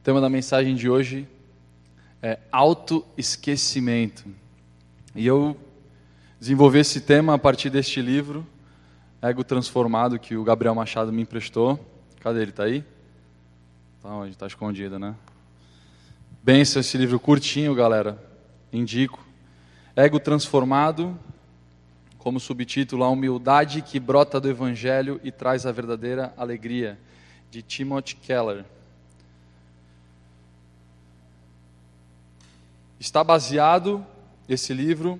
O tema da mensagem de hoje é autoesquecimento. E eu desenvolvi esse tema a partir deste livro, Ego Transformado, que o Gabriel Machado me emprestou. Cadê ele? Está aí? Está onde? Está escondido, né? Benção esse livro curtinho, galera. Indico. Ego Transformado, como subtítulo, a humildade que brota do Evangelho e traz a verdadeira alegria, de Timothy Keller. Está baseado, esse livro,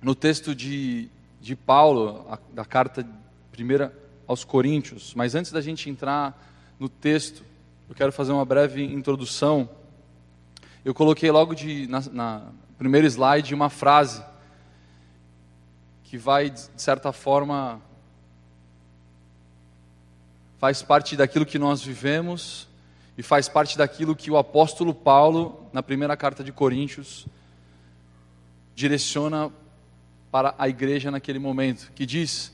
no texto de, de Paulo, a, da carta primeira aos Coríntios. Mas antes da gente entrar no texto, eu quero fazer uma breve introdução. Eu coloquei logo de, na, na primeiro slide uma frase que vai, de certa forma, faz parte daquilo que nós vivemos e faz parte daquilo que o apóstolo Paulo, na primeira carta de Coríntios, direciona para a igreja naquele momento, que diz: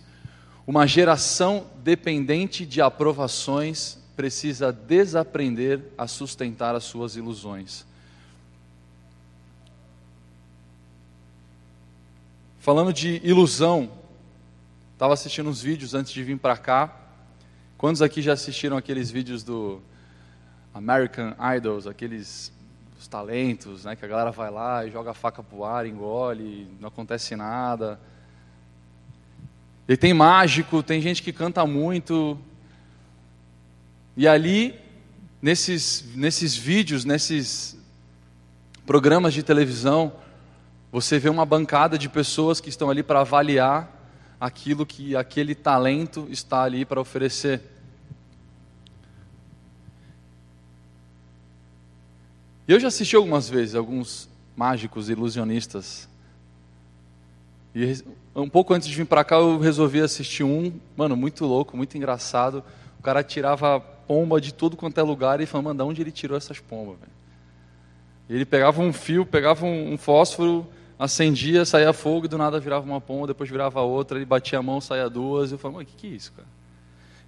uma geração dependente de aprovações precisa desaprender a sustentar as suas ilusões. Falando de ilusão, estava assistindo uns vídeos antes de vir para cá. Quantos aqui já assistiram aqueles vídeos do American Idols, aqueles os talentos, né, que a galera vai lá e joga a faca pro ar, engole, não acontece nada. E tem mágico, tem gente que canta muito. E ali, nesses, nesses vídeos, nesses programas de televisão, você vê uma bancada de pessoas que estão ali para avaliar aquilo que aquele talento está ali para oferecer. Eu já assisti algumas vezes alguns mágicos ilusionistas. E um pouco antes de vir para cá eu resolvi assistir um, mano, muito louco, muito engraçado. O cara tirava pomba de tudo quanto é lugar e falava, mano, de onde ele tirou essas pombas, velho? Ele pegava um fio, pegava um, fósforo, acendia, saía fogo e do nada virava uma pomba, depois virava outra, ele batia a mão, saía duas. Eu falava, mano, o que, que é isso, cara?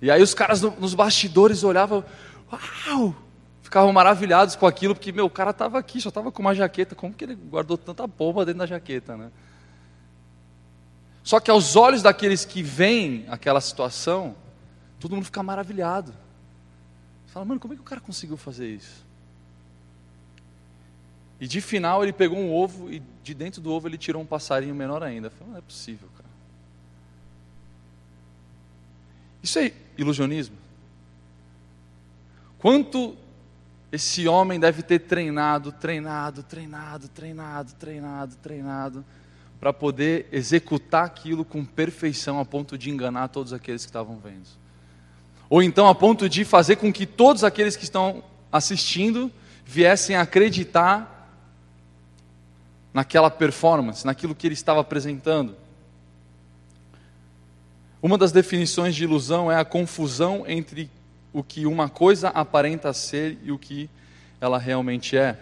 E aí os caras no, nos bastidores olhavam, uau! Ficavam maravilhados com aquilo, porque, meu, o cara estava aqui, só estava com uma jaqueta, como que ele guardou tanta pomba dentro da jaqueta, né? Só que aos olhos daqueles que veem aquela situação, todo mundo fica maravilhado. Fala, mano, como é que o cara conseguiu fazer isso? E de final ele pegou um ovo e de dentro do ovo ele tirou um passarinho menor ainda. Falei, não é possível, cara. Isso é ilusionismo. Quanto esse homem deve ter treinado, treinado, treinado, treinado, treinado, treinado, para poder executar aquilo com perfeição a ponto de enganar todos aqueles que estavam vendo. Ou então a ponto de fazer com que todos aqueles que estão assistindo viessem a acreditar naquela performance, naquilo que ele estava apresentando. Uma das definições de ilusão é a confusão entre o que uma coisa aparenta ser e o que ela realmente é.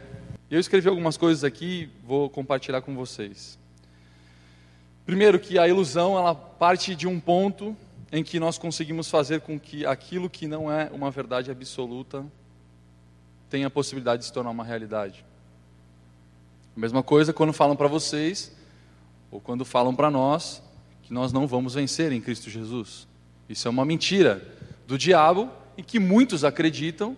Eu escrevi algumas coisas aqui, vou compartilhar com vocês. Primeiro que a ilusão ela parte de um ponto em que nós conseguimos fazer com que aquilo que não é uma verdade absoluta tenha a possibilidade de se tornar uma realidade. A mesma coisa quando falam para vocês ou quando falam para nós que nós não vamos vencer em Cristo Jesus. Isso é uma mentira do diabo e que muitos acreditam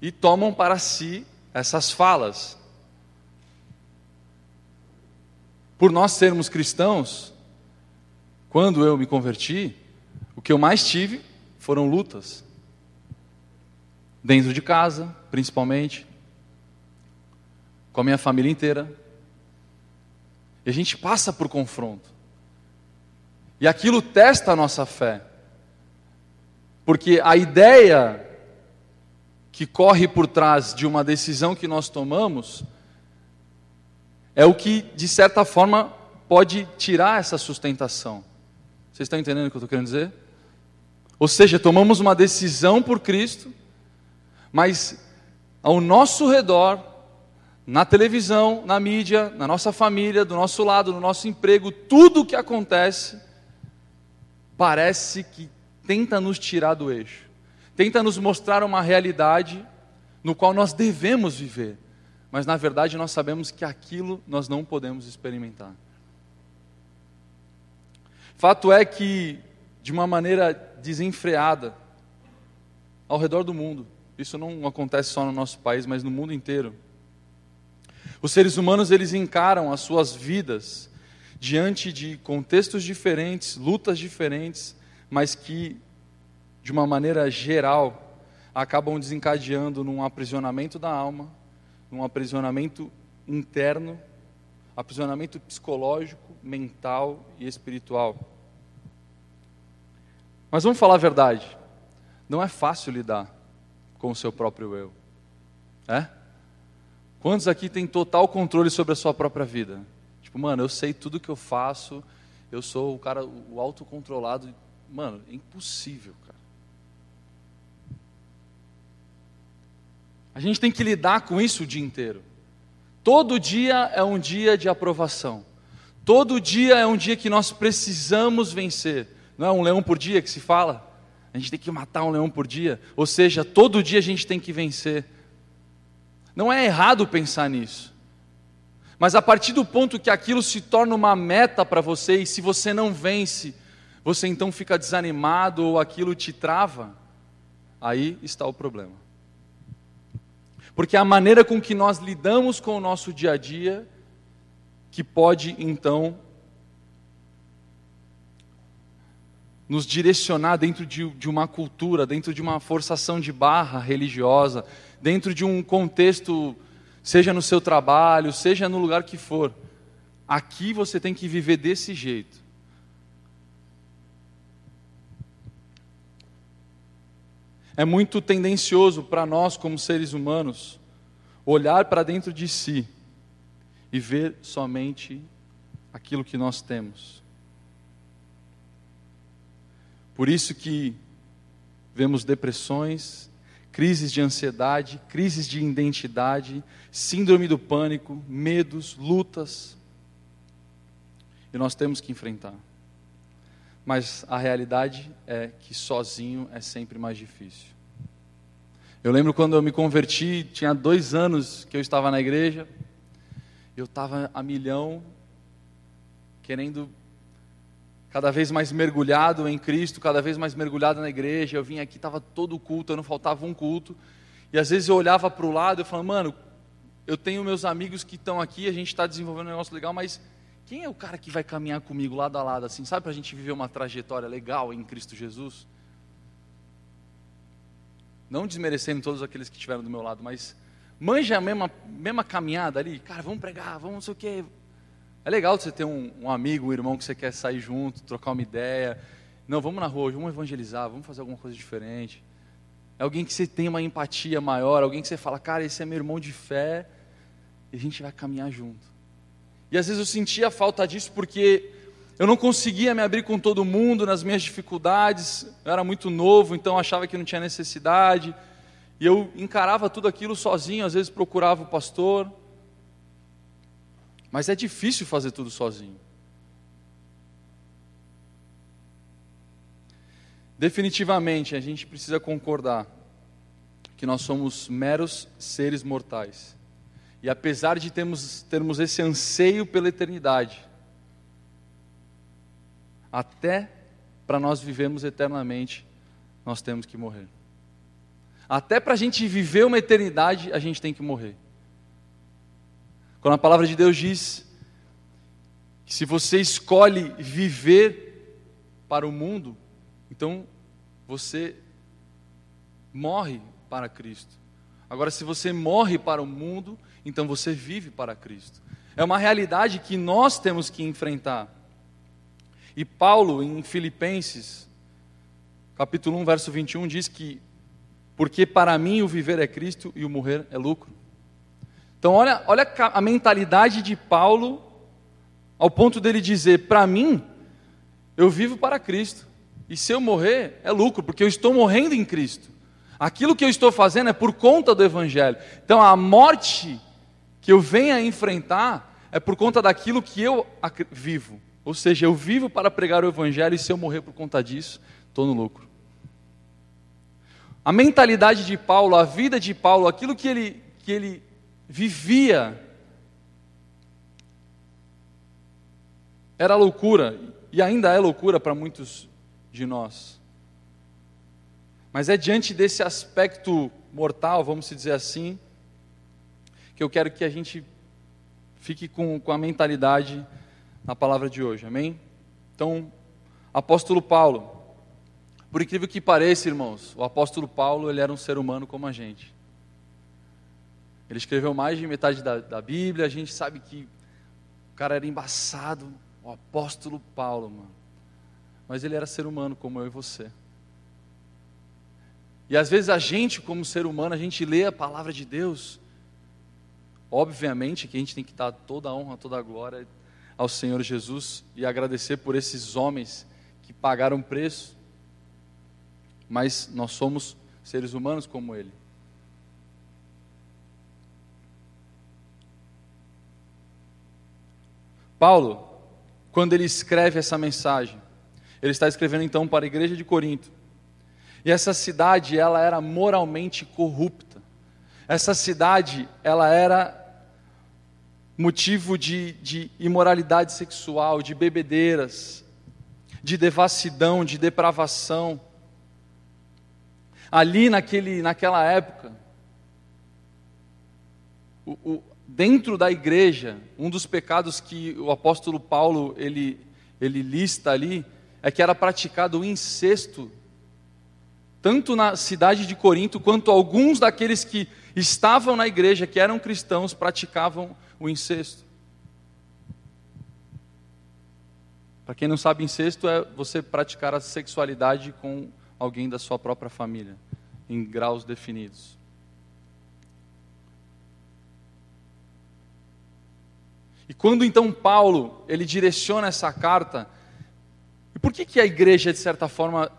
e tomam para si essas falas. Por nós sermos cristãos, quando eu me converti, o que eu mais tive foram lutas. Dentro de casa, principalmente, com a minha família inteira. E a gente passa por confronto. E aquilo testa a nossa fé. Porque a ideia que corre por trás de uma decisão que nós tomamos é o que, de certa forma, pode tirar essa sustentação. Vocês estão entendendo o que eu estou querendo dizer? Ou seja, tomamos uma decisão por Cristo, mas ao nosso redor, na televisão, na mídia, na nossa família, do nosso lado, no nosso emprego, tudo o que acontece parece que tenta nos tirar do eixo, tenta nos mostrar uma realidade no qual nós devemos viver, mas na verdade nós sabemos que aquilo nós não podemos experimentar. Fato é que, de uma maneira desenfreada, ao redor do mundo, isso não acontece só no nosso país, mas no mundo inteiro. Os seres humanos eles encaram as suas vidas diante de contextos diferentes, lutas diferentes, mas que de uma maneira geral acabam desencadeando num aprisionamento da alma, num aprisionamento interno, aprisionamento psicológico, mental e espiritual. Mas vamos falar a verdade, não é fácil lidar com o seu próprio eu. É? Quantos aqui têm total controle sobre a sua própria vida? Tipo, mano, eu sei tudo que eu faço, eu sou o cara, o autocontrolado. Mano, é impossível, cara. A gente tem que lidar com isso o dia inteiro. Todo dia é um dia de aprovação. Todo dia é um dia que nós precisamos vencer. Não é um leão por dia que se fala? A gente tem que matar um leão por dia. Ou seja, todo dia a gente tem que vencer. Não é errado pensar nisso. Mas a partir do ponto que aquilo se torna uma meta para você, e se você não vence, você então fica desanimado ou aquilo te trava, aí está o problema. Porque a maneira com que nós lidamos com o nosso dia a dia que pode então nos direcionar dentro de, de, uma cultura, dentro de uma forçação de barra religiosa, dentro de um contexto, seja no seu trabalho, seja no lugar que for. Aqui você tem que viver desse jeito. É muito tendencioso para nós, como seres humanos, olhar para dentro de si e ver somente aquilo que nós temos. Por isso que vemos depressões, crises de ansiedade, crises de identidade, síndrome do pânico, medos, lutas. E nós temos que enfrentar. Mas a realidade é que sozinho é sempre mais difícil. Eu lembro quando eu me converti, tinha dois anos que eu estava na igreja, eu estava a milhão, querendo cada vez mais mergulhado em Cristo, cada vez mais mergulhado na igreja. Eu vim aqui, estava todo culto, não faltava um culto. E às vezes eu olhava para o lado e falava, mano, eu tenho meus amigos que estão aqui, a gente está desenvolvendo um negócio legal, mas quem é o cara que vai caminhar comigo lado a lado, assim, sabe, para a gente viver uma trajetória legal em Cristo Jesus? Não desmerecendo todos aqueles que estiveram do meu lado, mas manja a mesma, mesma caminhada ali, cara, vamos pregar, vamos não sei o quê, é legal você ter um, um, amigo, um irmão que você quer sair junto, trocar uma ideia. Não, vamos na rua, vamos evangelizar, vamos fazer alguma coisa diferente. É alguém que você tem uma empatia maior, alguém que você fala, cara, esse é meu irmão de fé, e a gente vai caminhar junto. E às vezes eu sentia falta disso porque eu não conseguia me abrir com todo mundo nas minhas dificuldades, eu era muito novo, então achava que não tinha necessidade, e eu encarava tudo aquilo sozinho, às vezes procurava o pastor, mas é difícil fazer tudo sozinho. Definitivamente, a gente precisa concordar que nós somos meros seres mortais. E apesar de termos, termos esse anseio pela eternidade, até para nós vivermos eternamente, nós temos que morrer. Até para a gente viver uma eternidade, a gente tem que morrer. Quando a palavra de Deus diz que se você escolhe viver para o mundo, então você morre para Cristo. Agora, se você morre para o mundo, então você vive para Cristo. É uma realidade que nós temos que enfrentar. E Paulo, em Filipenses, capítulo 1, verso 21, diz que: Porque para mim o viver é Cristo e o morrer é lucro. Então, olha, olha a mentalidade de Paulo, ao ponto dele dizer: para mim, eu vivo para Cristo, e se eu morrer, é lucro, porque eu estou morrendo em Cristo. Aquilo que eu estou fazendo é por conta do Evangelho. Então, a morte que eu venho a enfrentar é por conta daquilo que eu vivo. Ou seja, eu vivo para pregar o Evangelho, e se eu morrer por conta disso, estou no lucro. A mentalidade de Paulo, a vida de Paulo, aquilo que ele, que ele vivia, era loucura, e ainda é loucura para muitos de nós. Mas é diante desse aspecto mortal, vamos dizer assim, que eu quero que a gente fique com, com a mentalidade na palavra de hoje, amém? Então, apóstolo Paulo, por incrível que pareça, irmãos, o apóstolo Paulo ele era um ser humano como a gente. Ele escreveu mais de metade da, da Bíblia, a gente sabe que o cara era embaçado, o apóstolo Paulo, mano. Mas ele era ser humano como eu e você. E às vezes a gente, como ser humano, a gente lê a palavra de Deus. Obviamente que a gente tem que dar toda a honra, toda a glória ao Senhor Jesus e agradecer por esses homens que pagaram preço. Mas nós somos seres humanos como ele. Paulo, quando ele escreve essa mensagem, ele está escrevendo então para a igreja de Corinto. E essa cidade, ela era moralmente corrupta. Essa cidade, ela era motivo de, de imoralidade sexual, de bebedeiras, de devassidão, de depravação. Ali naquele, naquela época, o, o, dentro da igreja, um dos pecados que o apóstolo Paulo ele, ele lista ali é que era praticado o incesto, tanto na cidade de Corinto, quanto alguns daqueles que estavam na igreja, que eram cristãos, praticavam o incesto. Para quem não sabe, incesto é você praticar a sexualidade com alguém da sua própria família, em graus definidos. E quando então Paulo, ele direciona essa carta, e por que, que a igreja, de certa forma,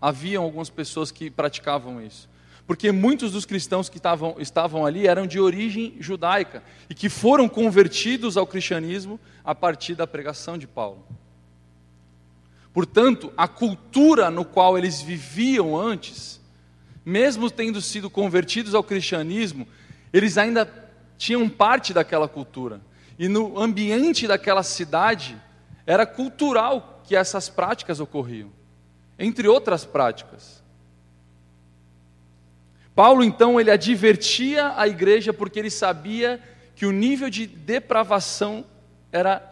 haviam algumas pessoas que praticavam isso? Porque muitos dos cristãos que estavam, estavam ali eram de origem judaica e que foram convertidos ao cristianismo a partir da pregação de Paulo. Portanto, a cultura no qual eles viviam antes, mesmo tendo sido convertidos ao cristianismo, eles ainda tinham parte daquela cultura e no ambiente daquela cidade era cultural que essas práticas ocorriam, entre outras práticas. Paulo então ele advertia a igreja porque ele sabia que o nível de depravação era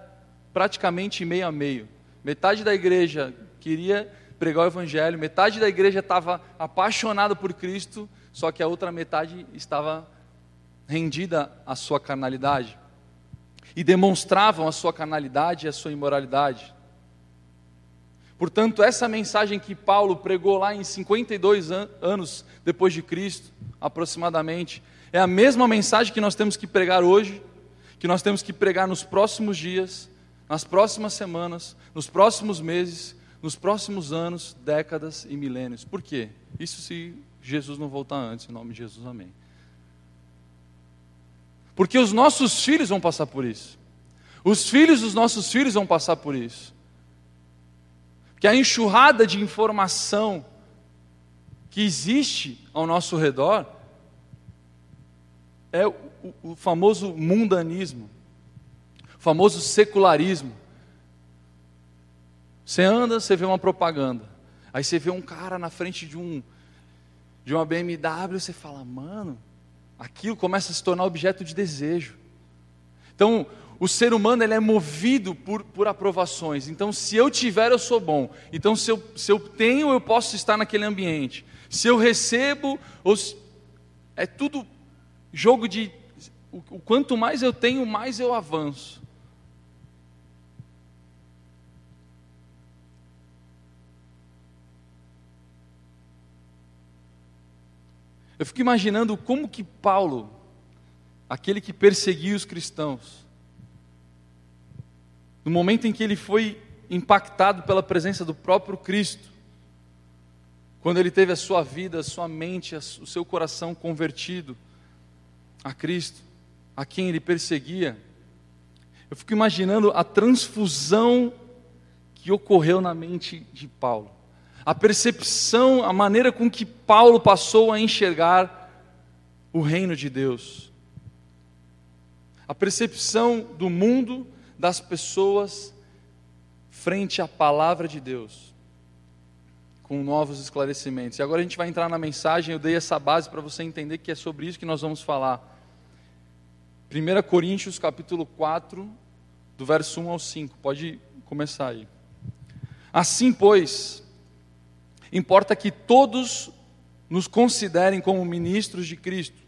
praticamente meio a meio. Metade da igreja queria pregar o evangelho, metade da igreja estava apaixonada por Cristo, só que a outra metade estava rendida à sua carnalidade e demonstravam a sua carnalidade e a sua imoralidade. Portanto, essa mensagem que Paulo pregou lá em 52 an anos depois de Cristo, aproximadamente, é a mesma mensagem que nós temos que pregar hoje, que nós temos que pregar nos próximos dias, nas próximas semanas, nos próximos meses, nos próximos anos, décadas e milênios. Por quê? Isso se Jesus não voltar antes, em nome de Jesus, amém. Porque os nossos filhos vão passar por isso. Os filhos dos nossos filhos vão passar por isso. Que a enxurrada de informação que existe ao nosso redor é o, o famoso mundanismo, o famoso secularismo. Você anda, você vê uma propaganda. Aí você vê um cara na frente de um de uma BMW, você fala, mano, aquilo começa a se tornar objeto de desejo. Então, o ser humano ele é movido por, por aprovações. Então, se eu tiver, eu sou bom. Então, se eu, se eu tenho, eu posso estar naquele ambiente. Se eu recebo, ou se, é tudo jogo de. O, o quanto mais eu tenho, mais eu avanço. Eu fico imaginando como que Paulo, aquele que perseguia os cristãos, no momento em que ele foi impactado pela presença do próprio Cristo, quando ele teve a sua vida, a sua mente, o seu coração convertido a Cristo, a quem ele perseguia, eu fico imaginando a transfusão que ocorreu na mente de Paulo a percepção, a maneira com que Paulo passou a enxergar o reino de Deus. A percepção do mundo, das pessoas, frente à palavra de Deus, com novos esclarecimentos. E agora a gente vai entrar na mensagem, eu dei essa base para você entender que é sobre isso que nós vamos falar. 1 Coríntios capítulo 4, do verso 1 ao 5, pode começar aí. Assim, pois, Importa que todos nos considerem como ministros de Cristo.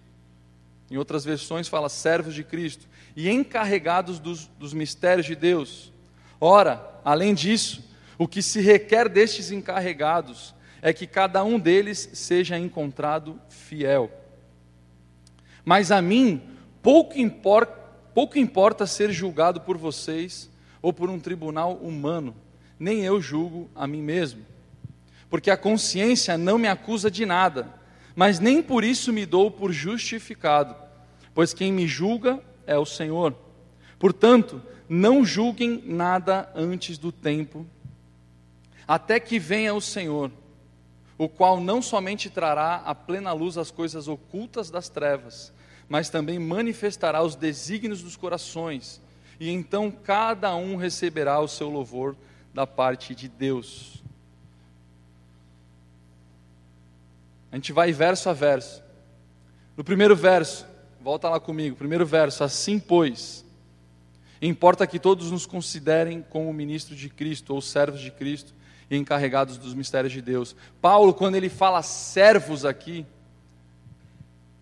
Em outras versões fala servos de Cristo e encarregados dos, dos mistérios de Deus. Ora, além disso, o que se requer destes encarregados é que cada um deles seja encontrado fiel. Mas a mim pouco importa, pouco importa ser julgado por vocês ou por um tribunal humano, nem eu julgo a mim mesmo porque a consciência não me acusa de nada, mas nem por isso me dou por justificado, pois quem me julga é o Senhor. Portanto, não julguem nada antes do tempo, até que venha o Senhor, o qual não somente trará à plena luz as coisas ocultas das trevas, mas também manifestará os desígnios dos corações, e então cada um receberá o seu louvor da parte de Deus. A gente vai verso a verso. No primeiro verso, volta lá comigo, primeiro verso, assim pois, importa que todos nos considerem como ministros de Cristo ou servos de Cristo e encarregados dos mistérios de Deus. Paulo, quando ele fala servos aqui,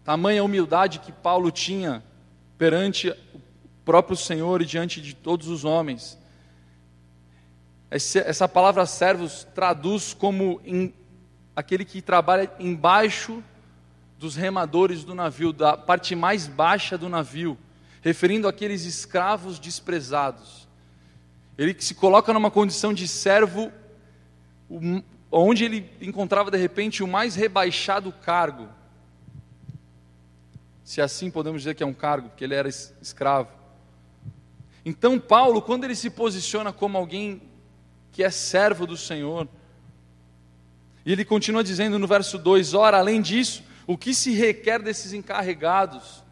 tamanha humildade que Paulo tinha perante o próprio Senhor e diante de todos os homens. Essa palavra servos traduz como aquele que trabalha embaixo dos remadores do navio, da parte mais baixa do navio, referindo àqueles escravos desprezados. Ele se coloca numa condição de servo, onde ele encontrava de repente o mais rebaixado cargo. Se assim podemos dizer que é um cargo, porque ele era escravo. Então, Paulo, quando ele se posiciona como alguém que é servo do Senhor, e ele continua dizendo no verso 2: Ora, além disso, o que se requer desses encarregados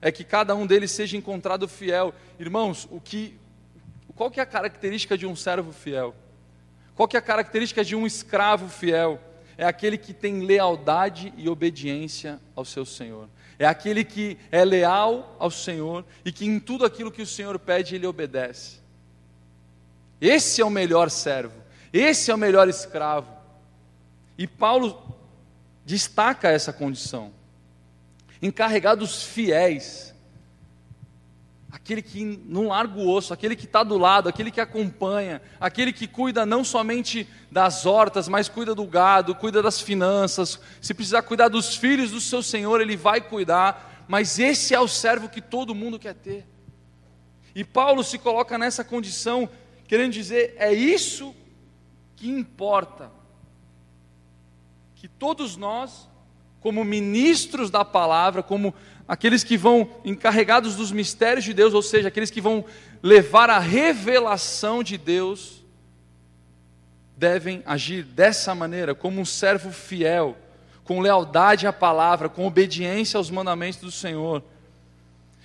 é que cada um deles seja encontrado fiel. Irmãos, o que, qual que é a característica de um servo fiel? Qual que é a característica de um escravo fiel? É aquele que tem lealdade e obediência ao seu Senhor. É aquele que é leal ao Senhor e que em tudo aquilo que o Senhor pede, ele obedece. Esse é o melhor servo, esse é o melhor escravo. E Paulo destaca essa condição. Encarregados fiéis, aquele que não larga o osso, aquele que está do lado, aquele que acompanha, aquele que cuida não somente das hortas, mas cuida do gado, cuida das finanças. Se precisar cuidar dos filhos do seu Senhor, ele vai cuidar. Mas esse é o servo que todo mundo quer ter. E Paulo se coloca nessa condição, querendo dizer: é isso que importa que todos nós, como ministros da palavra, como aqueles que vão encarregados dos mistérios de Deus, ou seja, aqueles que vão levar a revelação de Deus, devem agir dessa maneira, como um servo fiel, com lealdade à palavra, com obediência aos mandamentos do Senhor.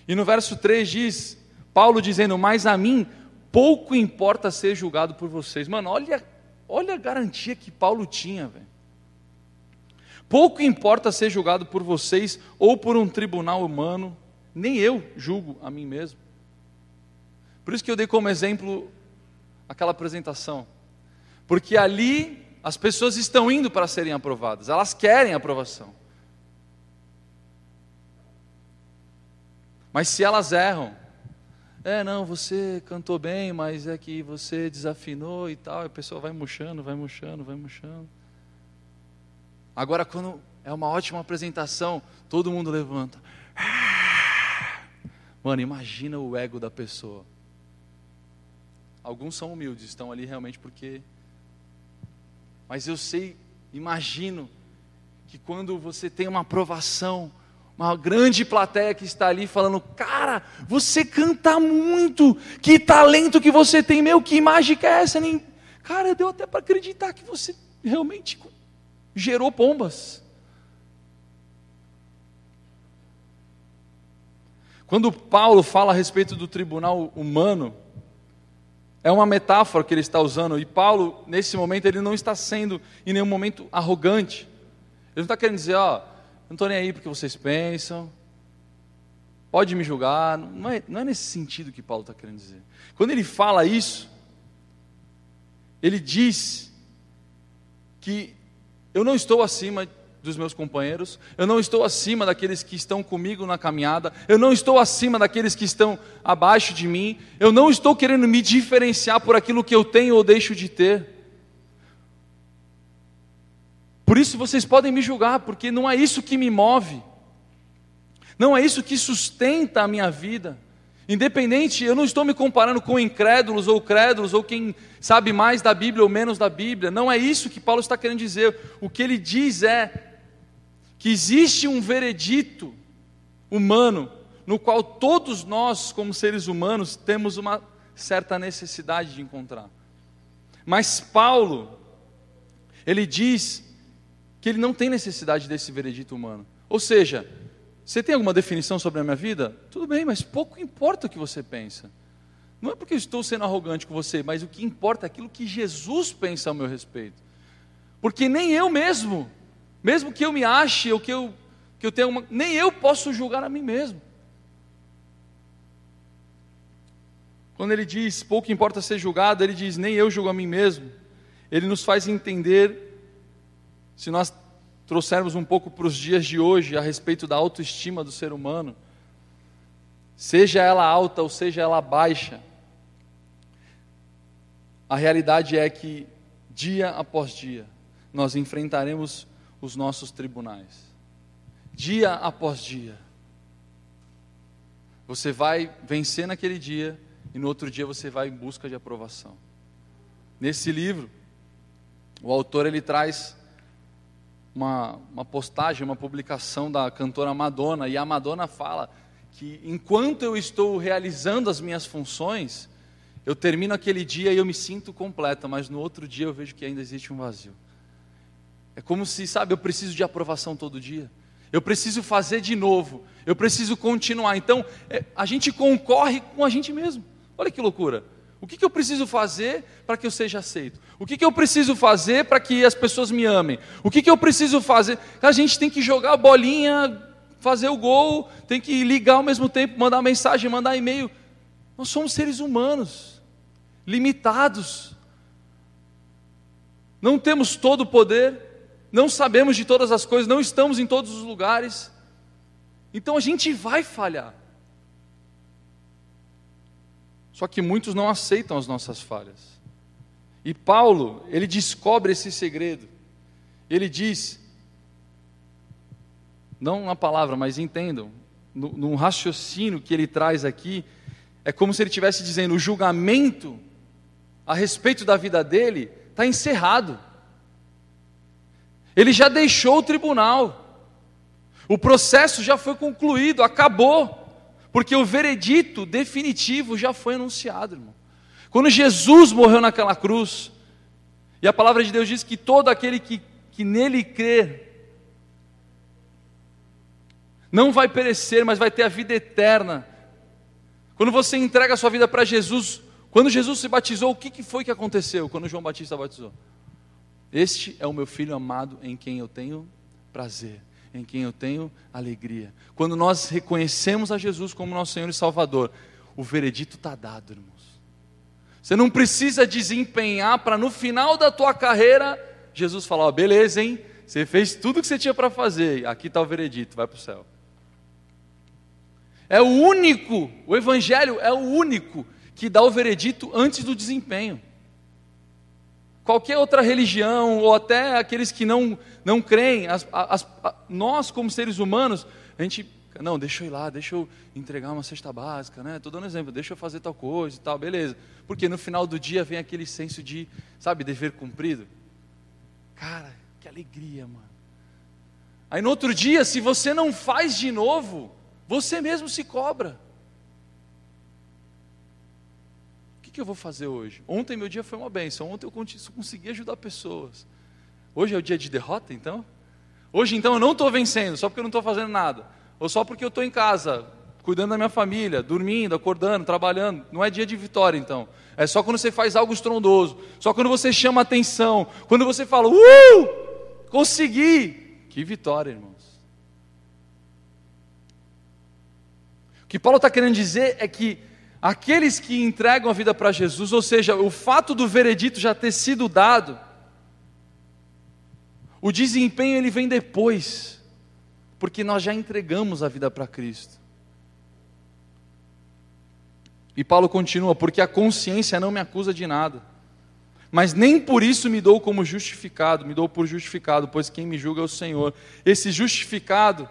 E no verso 3 diz, Paulo dizendo: Mas a mim pouco importa ser julgado por vocês. Mano, olha, olha a garantia que Paulo tinha, velho. Pouco importa ser julgado por vocês ou por um tribunal humano, nem eu julgo a mim mesmo. Por isso que eu dei como exemplo aquela apresentação. Porque ali as pessoas estão indo para serem aprovadas, elas querem aprovação. Mas se elas erram, é, não, você cantou bem, mas é que você desafinou e tal, a pessoa vai murchando, vai murchando, vai murchando. Agora, quando é uma ótima apresentação, todo mundo levanta. Mano, imagina o ego da pessoa. Alguns são humildes, estão ali realmente porque. Mas eu sei, imagino, que quando você tem uma aprovação, uma grande plateia que está ali falando: Cara, você canta muito, que talento que você tem, meu, que mágica é essa? Nem... Cara, deu até para acreditar que você realmente gerou pombas. Quando Paulo fala a respeito do tribunal humano, é uma metáfora que ele está usando, e Paulo, nesse momento, ele não está sendo em nenhum momento arrogante. Ele não está querendo dizer, ó, não estou nem aí porque vocês pensam, pode me julgar. Não é, não é nesse sentido que Paulo está querendo dizer. Quando ele fala isso, ele diz que eu não estou acima dos meus companheiros, eu não estou acima daqueles que estão comigo na caminhada, eu não estou acima daqueles que estão abaixo de mim, eu não estou querendo me diferenciar por aquilo que eu tenho ou deixo de ter. Por isso vocês podem me julgar, porque não é isso que me move, não é isso que sustenta a minha vida. Independente, eu não estou me comparando com incrédulos ou crédulos, ou quem sabe mais da Bíblia ou menos da Bíblia, não é isso que Paulo está querendo dizer. O que ele diz é: que existe um veredito humano no qual todos nós, como seres humanos, temos uma certa necessidade de encontrar. Mas Paulo, ele diz que ele não tem necessidade desse veredito humano. Ou seja, você tem alguma definição sobre a minha vida? Tudo bem, mas pouco importa o que você pensa. Não é porque eu estou sendo arrogante com você, mas o que importa é aquilo que Jesus pensa ao meu respeito. Porque nem eu mesmo mesmo que eu me ache ou que eu, que eu tenha uma. Nem eu posso julgar a mim mesmo. Quando ele diz pouco importa ser julgado, ele diz nem eu julgo a mim mesmo. Ele nos faz entender, se nós trouxermos um pouco para os dias de hoje a respeito da autoestima do ser humano, seja ela alta ou seja ela baixa, a realidade é que dia após dia nós enfrentaremos os nossos tribunais, dia após dia. Você vai vencer naquele dia e no outro dia você vai em busca de aprovação. Nesse livro, o autor ele traz uma, uma postagem, uma publicação da cantora Madonna, e a Madonna fala que enquanto eu estou realizando as minhas funções, eu termino aquele dia e eu me sinto completa, mas no outro dia eu vejo que ainda existe um vazio. É como se, sabe, eu preciso de aprovação todo dia. Eu preciso fazer de novo. Eu preciso continuar. Então, é, a gente concorre com a gente mesmo. Olha que loucura. O que, que eu preciso fazer para que eu seja aceito? O que, que eu preciso fazer para que as pessoas me amem? O que, que eu preciso fazer? A gente tem que jogar a bolinha, fazer o gol, tem que ligar ao mesmo tempo, mandar mensagem, mandar e-mail. Nós somos seres humanos, limitados. Não temos todo o poder, não sabemos de todas as coisas, não estamos em todos os lugares, então a gente vai falhar. Só que muitos não aceitam as nossas falhas. E Paulo, ele descobre esse segredo. Ele diz, não na palavra, mas entendam, no, raciocínio que ele traz aqui, é como se ele estivesse dizendo: o julgamento a respeito da vida dele está encerrado. Ele já deixou o tribunal. O processo já foi concluído, acabou. Porque o veredito definitivo já foi anunciado, irmão. Quando Jesus morreu naquela cruz, e a palavra de Deus diz que todo aquele que, que nele crer, não vai perecer, mas vai ter a vida eterna. Quando você entrega a sua vida para Jesus, quando Jesus se batizou, o que, que foi que aconteceu quando João Batista batizou? Este é o meu filho amado em quem eu tenho prazer, em quem eu tenho alegria. Quando nós reconhecemos a Jesus como nosso Senhor e Salvador, o veredito está dado, irmãos. Você não precisa desempenhar para no final da tua carreira, Jesus falar: oh, beleza, hein? Você fez tudo o que você tinha para fazer, aqui está o veredito, vai para o céu. É o único, o Evangelho é o único que dá o veredito antes do desempenho qualquer outra religião, ou até aqueles que não, não creem, as, as, nós, como seres humanos, a gente, não, deixa eu ir lá, deixa eu entregar uma cesta básica, né? Estou dando exemplo, deixa eu fazer tal coisa e tal, beleza. Porque no final do dia vem aquele senso de, sabe, dever cumprido. Cara, que alegria, mano. Aí no outro dia, se você não faz de novo, você mesmo se cobra. que eu vou fazer hoje? Ontem meu dia foi uma benção, ontem eu consegui ajudar pessoas. Hoje é o dia de derrota, então? Hoje, então, eu não estou vencendo, só porque eu não estou fazendo nada. Ou só porque eu estou em casa, cuidando da minha família, dormindo, acordando, trabalhando. Não é dia de vitória, então. É só quando você faz algo estrondoso. Só quando você chama atenção. Quando você fala, uh! Consegui! Que vitória, irmãos. O que Paulo está querendo dizer é que aqueles que entregam a vida para Jesus, ou seja, o fato do veredito já ter sido dado, o desempenho ele vem depois, porque nós já entregamos a vida para Cristo. E Paulo continua: porque a consciência não me acusa de nada, mas nem por isso me dou como justificado, me dou por justificado, pois quem me julga é o Senhor. Esse justificado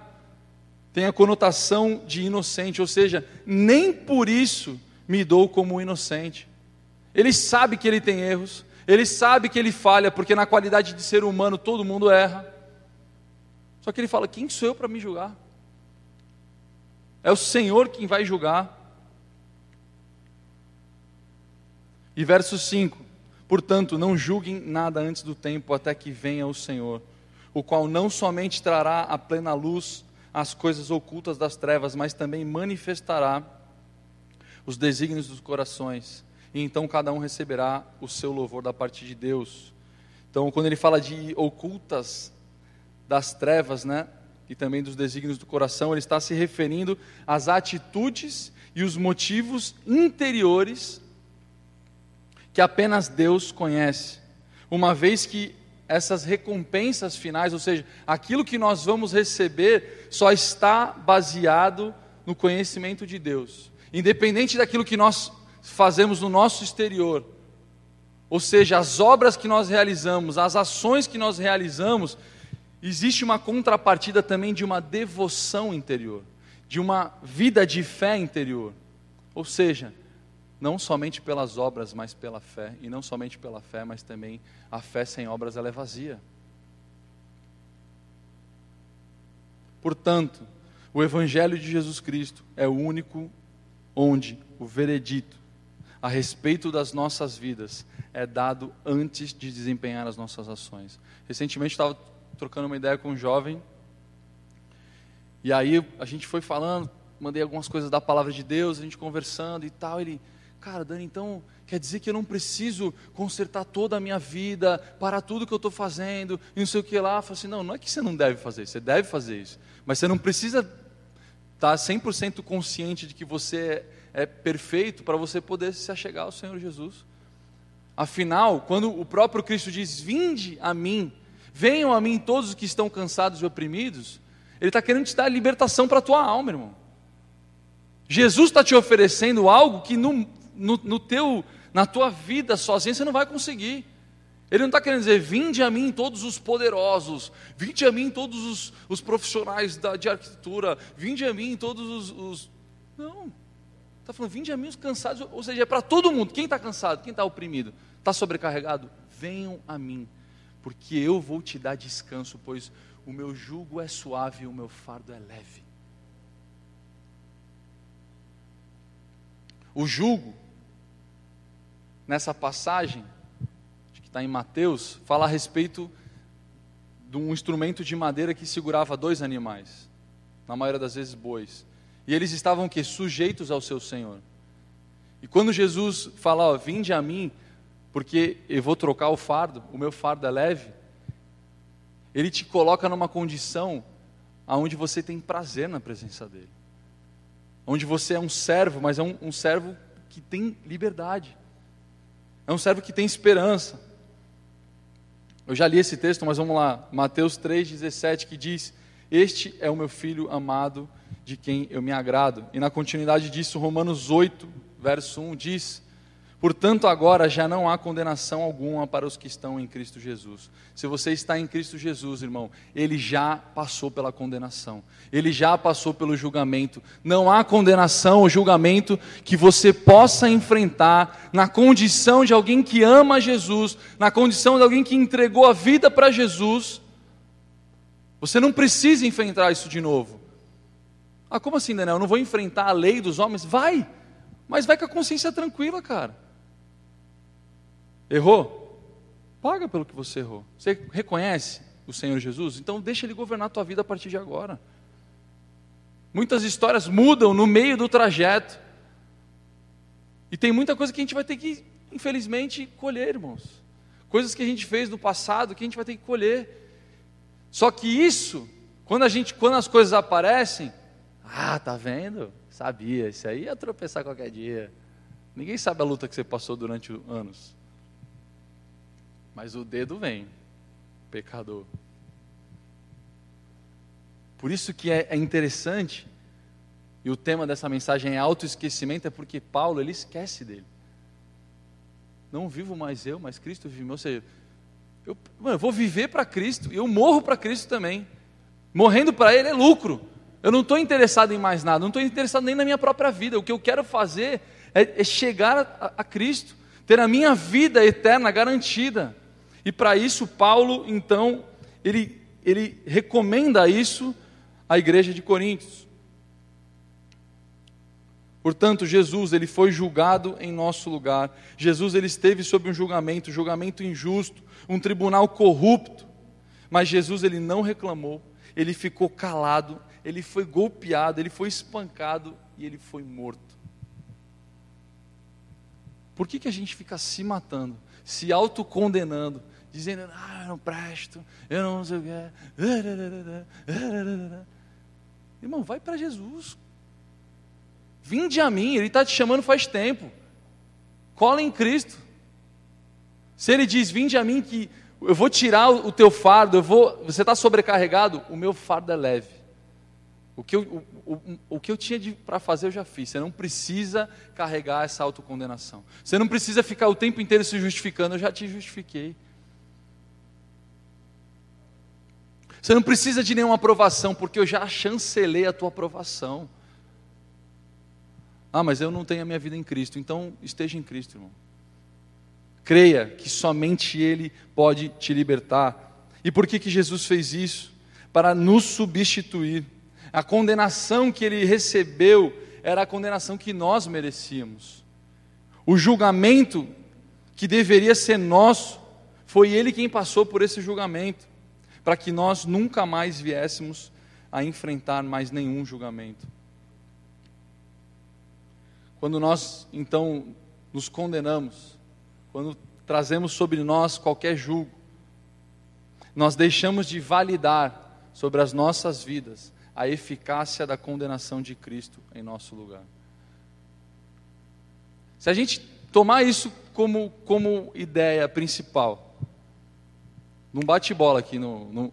tem a conotação de inocente, ou seja, nem por isso me dou como inocente. Ele sabe que ele tem erros, ele sabe que ele falha, porque na qualidade de ser humano todo mundo erra. Só que ele fala: quem sou eu para me julgar? É o Senhor quem vai julgar. E verso 5: Portanto, não julguem nada antes do tempo, até que venha o Senhor, o qual não somente trará a plena luz as coisas ocultas das trevas, mas também manifestará os desígnios dos corações, e então cada um receberá o seu louvor da parte de Deus. Então, quando ele fala de ocultas das trevas, né, e também dos desígnios do coração, ele está se referindo às atitudes e os motivos interiores que apenas Deus conhece. Uma vez que essas recompensas finais, ou seja, aquilo que nós vamos receber, só está baseado no conhecimento de Deus. Independente daquilo que nós fazemos no nosso exterior, ou seja, as obras que nós realizamos, as ações que nós realizamos, existe uma contrapartida também de uma devoção interior, de uma vida de fé interior. Ou seja, não somente pelas obras, mas pela fé, e não somente pela fé, mas também a fé sem obras ela é vazia. Portanto, o Evangelho de Jesus Cristo é o único onde o veredito a respeito das nossas vidas é dado antes de desempenhar as nossas ações. Recentemente estava trocando uma ideia com um jovem, e aí a gente foi falando, mandei algumas coisas da palavra de Deus, a gente conversando e tal, ele Cara, Dani, então quer dizer que eu não preciso consertar toda a minha vida, parar tudo que eu estou fazendo, e não sei o que lá. Eu falo assim, não, não é que você não deve fazer você deve fazer isso. Mas você não precisa estar tá 100% consciente de que você é perfeito para você poder se achegar ao Senhor Jesus. Afinal, quando o próprio Cristo diz, vinde a mim, venham a mim todos os que estão cansados e oprimidos, Ele está querendo te dar libertação para a tua alma, irmão. Jesus está te oferecendo algo que no, no, no teu, na tua vida sozinho você não vai conseguir. Ele não está querendo dizer, vinde a mim todos os poderosos, vinde a mim todos os, os profissionais da, de arquitetura, vinde a mim todos os. os... Não. Está falando, vinde a mim os cansados, ou seja, é para todo mundo. Quem está cansado, quem está oprimido, está sobrecarregado, venham a mim, porque eu vou te dar descanso, pois o meu jugo é suave e o meu fardo é leve. O jugo nessa passagem, que está em Mateus, fala a respeito de um instrumento de madeira que segurava dois animais, na maioria das vezes bois. E eles estavam que sujeitos ao seu Senhor. E quando Jesus fala, ó, vinde a mim, porque eu vou trocar o fardo, o meu fardo é leve, ele te coloca numa condição aonde você tem prazer na presença dele. Onde você é um servo, mas é um, um servo que tem liberdade. É um servo que tem esperança. Eu já li esse texto, mas vamos lá. Mateus 3,17 que diz: Este é o meu filho amado, de quem eu me agrado. E na continuidade disso, Romanos 8, verso 1 diz: Portanto, agora já não há condenação alguma para os que estão em Cristo Jesus. Se você está em Cristo Jesus, irmão, ele já passou pela condenação, ele já passou pelo julgamento. Não há condenação ou julgamento que você possa enfrentar na condição de alguém que ama Jesus, na condição de alguém que entregou a vida para Jesus. Você não precisa enfrentar isso de novo. Ah, como assim, Daniel? Eu não vou enfrentar a lei dos homens? Vai, mas vai com a consciência tranquila, cara. Errou? Paga pelo que você errou. Você reconhece o Senhor Jesus? Então deixa Ele governar a tua vida a partir de agora. Muitas histórias mudam no meio do trajeto. E tem muita coisa que a gente vai ter que, infelizmente, colher, irmãos. Coisas que a gente fez no passado que a gente vai ter que colher. Só que isso, quando a gente, quando as coisas aparecem, ah, tá vendo? Sabia, isso aí ia tropeçar qualquer dia. Ninguém sabe a luta que você passou durante anos. Mas o dedo vem, pecador. Por isso que é, é interessante, e o tema dessa mensagem é autoesquecimento, é porque Paulo, ele esquece dele. Não vivo mais eu, mas Cristo vive. Ou seja, eu, mano, eu vou viver para Cristo, e eu morro para Cristo também. Morrendo para Ele é lucro. Eu não estou interessado em mais nada, não estou interessado nem na minha própria vida. O que eu quero fazer é, é chegar a, a Cristo, ter a minha vida eterna garantida. E para isso, Paulo, então, ele, ele recomenda isso à igreja de Coríntios. Portanto, Jesus, ele foi julgado em nosso lugar. Jesus, ele esteve sob um julgamento, um julgamento injusto, um tribunal corrupto. Mas Jesus, ele não reclamou, ele ficou calado, ele foi golpeado, ele foi espancado e ele foi morto. Por que, que a gente fica se matando, se autocondenando, dizendo, ah, eu não presto, eu não sei o que. Irmão, vai para Jesus. Vinde a mim, Ele está te chamando faz tempo. Cola em Cristo. Se Ele diz, vinde a mim que eu vou tirar o teu fardo, eu vou, você está sobrecarregado, o meu fardo é leve. O que eu, o, o, o que eu tinha para fazer eu já fiz. Você não precisa carregar essa autocondenação. Você não precisa ficar o tempo inteiro se justificando, eu já te justifiquei. Você não precisa de nenhuma aprovação, porque eu já chancelei a tua aprovação. Ah, mas eu não tenho a minha vida em Cristo. Então, esteja em Cristo, irmão. Creia que somente Ele pode te libertar. E por que, que Jesus fez isso? Para nos substituir. A condenação que Ele recebeu era a condenação que nós merecíamos. O julgamento que deveria ser nosso, foi Ele quem passou por esse julgamento, para que nós nunca mais viéssemos a enfrentar mais nenhum julgamento. Quando nós, então, nos condenamos, quando trazemos sobre nós qualquer julgo, nós deixamos de validar sobre as nossas vidas a eficácia da condenação de Cristo em nosso lugar. Se a gente tomar isso como, como ideia principal, num bate-bola aqui, no, no,